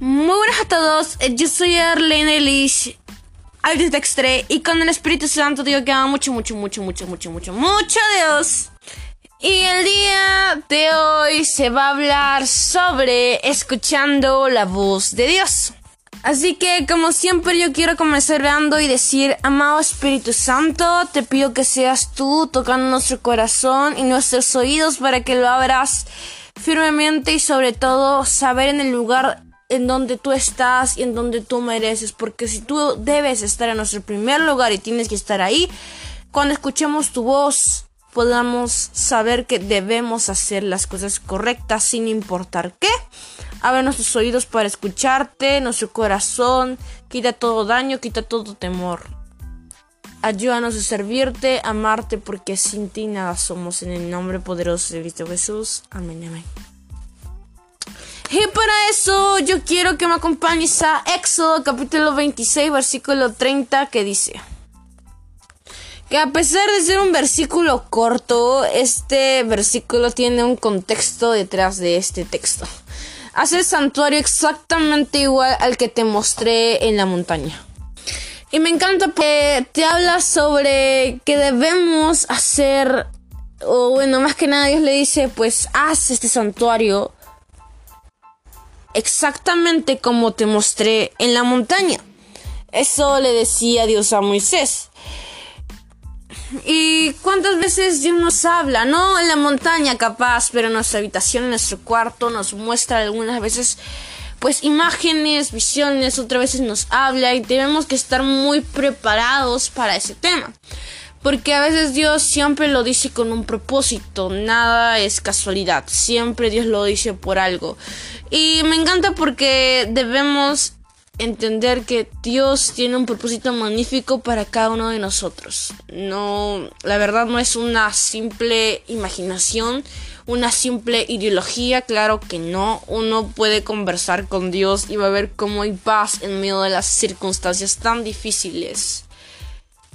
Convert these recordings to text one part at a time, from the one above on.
Muy buenas a todos, eh, yo soy Arlene Elish, Altis Dextre, y con el Espíritu Santo digo que amo mucho, mucho, mucho, mucho, mucho, mucho, mucho a Dios. Y el día de hoy se va a hablar sobre escuchando la voz de Dios. Así que como siempre yo quiero comenzar hablando y decir, amado Espíritu Santo, te pido que seas tú tocando nuestro corazón y nuestros oídos para que lo abras firmemente y sobre todo saber en el lugar en donde tú estás y en donde tú mereces, porque si tú debes estar en nuestro primer lugar y tienes que estar ahí, cuando escuchemos tu voz podamos saber que debemos hacer las cosas correctas sin importar qué. Abre nuestros oídos para escucharte, nuestro corazón, quita todo daño, quita todo temor. Ayúdanos a servirte, amarte, porque sin ti nada somos. En el nombre poderoso de Cristo Jesús. Amén, amén. Y para eso yo quiero que me acompañes a Éxodo capítulo 26 versículo 30 que dice que a pesar de ser un versículo corto, este versículo tiene un contexto detrás de este texto. Hace el santuario exactamente igual al que te mostré en la montaña. Y me encanta porque te habla sobre que debemos hacer, o bueno, más que nada Dios le dice, pues haz este santuario exactamente como te mostré en la montaña. Eso le decía Dios a Moisés. ¿Y cuántas veces Dios nos habla? No en la montaña capaz, pero en nuestra habitación, en nuestro cuarto, nos muestra algunas veces pues imágenes, visiones, otras veces nos habla y tenemos que estar muy preparados para ese tema. Porque a veces Dios siempre lo dice con un propósito, nada es casualidad, siempre Dios lo dice por algo. Y me encanta porque debemos entender que Dios tiene un propósito magnífico para cada uno de nosotros. No, la verdad no es una simple imaginación, una simple ideología, claro que no. Uno puede conversar con Dios y va a ver cómo hay paz en medio de las circunstancias tan difíciles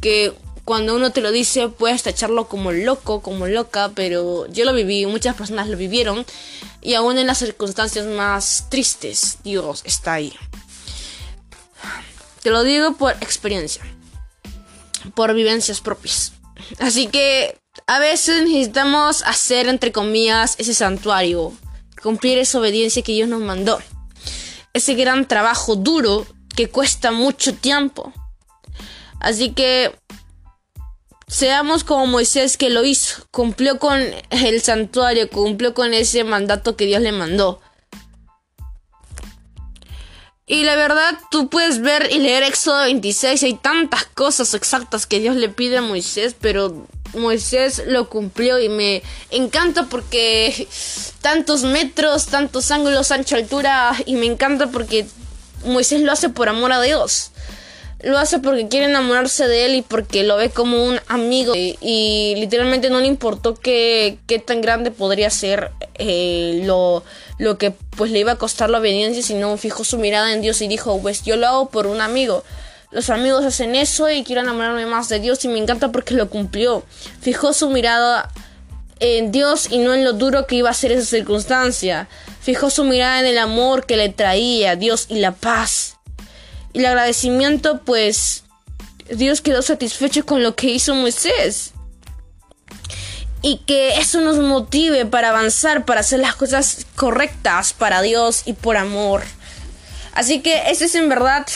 que cuando uno te lo dice puedes tacharlo como loco, como loca, pero yo lo viví, muchas personas lo vivieron y aún en las circunstancias más tristes, Dios está ahí. Te lo digo por experiencia, por vivencias propias. Así que a veces necesitamos hacer, entre comillas, ese santuario, cumplir esa obediencia que Dios nos mandó. Ese gran trabajo duro que cuesta mucho tiempo. Así que Seamos como Moisés que lo hizo, cumplió con el santuario, cumplió con ese mandato que Dios le mandó. Y la verdad, tú puedes ver y leer Éxodo 26, hay tantas cosas exactas que Dios le pide a Moisés, pero Moisés lo cumplió y me encanta porque tantos metros, tantos ángulos, ancha altura, y me encanta porque Moisés lo hace por amor a Dios lo hace porque quiere enamorarse de él y porque lo ve como un amigo y, literalmente no le importó qué, qué tan grande podría ser eh, lo, lo que pues le iba a costar la obediencia, sino fijó su mirada en Dios y dijo, pues yo lo hago por un amigo. Los amigos hacen eso y quiero enamorarme más de Dios y me encanta porque lo cumplió. Fijó su mirada en Dios y no en lo duro que iba a ser esa circunstancia. Fijó su mirada en el amor que le traía Dios y la paz y el agradecimiento, pues Dios quedó satisfecho con lo que hizo Moisés. Y que eso nos motive para avanzar, para hacer las cosas correctas para Dios y por amor. Así que ese es en verdad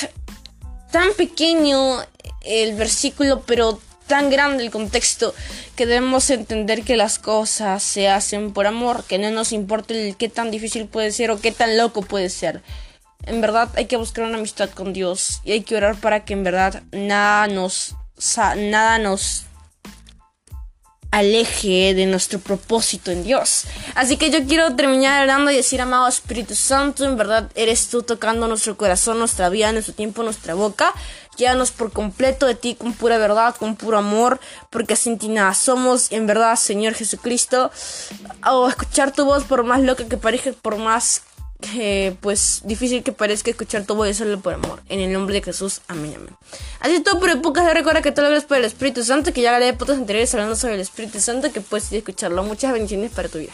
tan pequeño el versículo, pero tan grande el contexto que debemos entender que las cosas se hacen por amor, que no nos importa el qué tan difícil puede ser o qué tan loco puede ser. En verdad hay que buscar una amistad con Dios y hay que orar para que en verdad nada nos nada nos aleje de nuestro propósito en Dios. Así que yo quiero terminar hablando y decir, amado Espíritu Santo, en verdad eres tú tocando nuestro corazón, nuestra vida, nuestro tiempo, nuestra boca. Llévanos por completo de ti con pura verdad, con puro amor, porque sin ti nada somos, en verdad, Señor Jesucristo. O escuchar tu voz, por más loca que parezca, por más pues difícil que parezca escuchar todo eso solo por amor. En el nombre de Jesús, amén, amén. Así es todo por épocas. Recuerda que todo lo por el Espíritu Santo, que ya haré de fotos anteriores hablando sobre el Espíritu Santo, que puedes escucharlo. Muchas bendiciones para tu vida.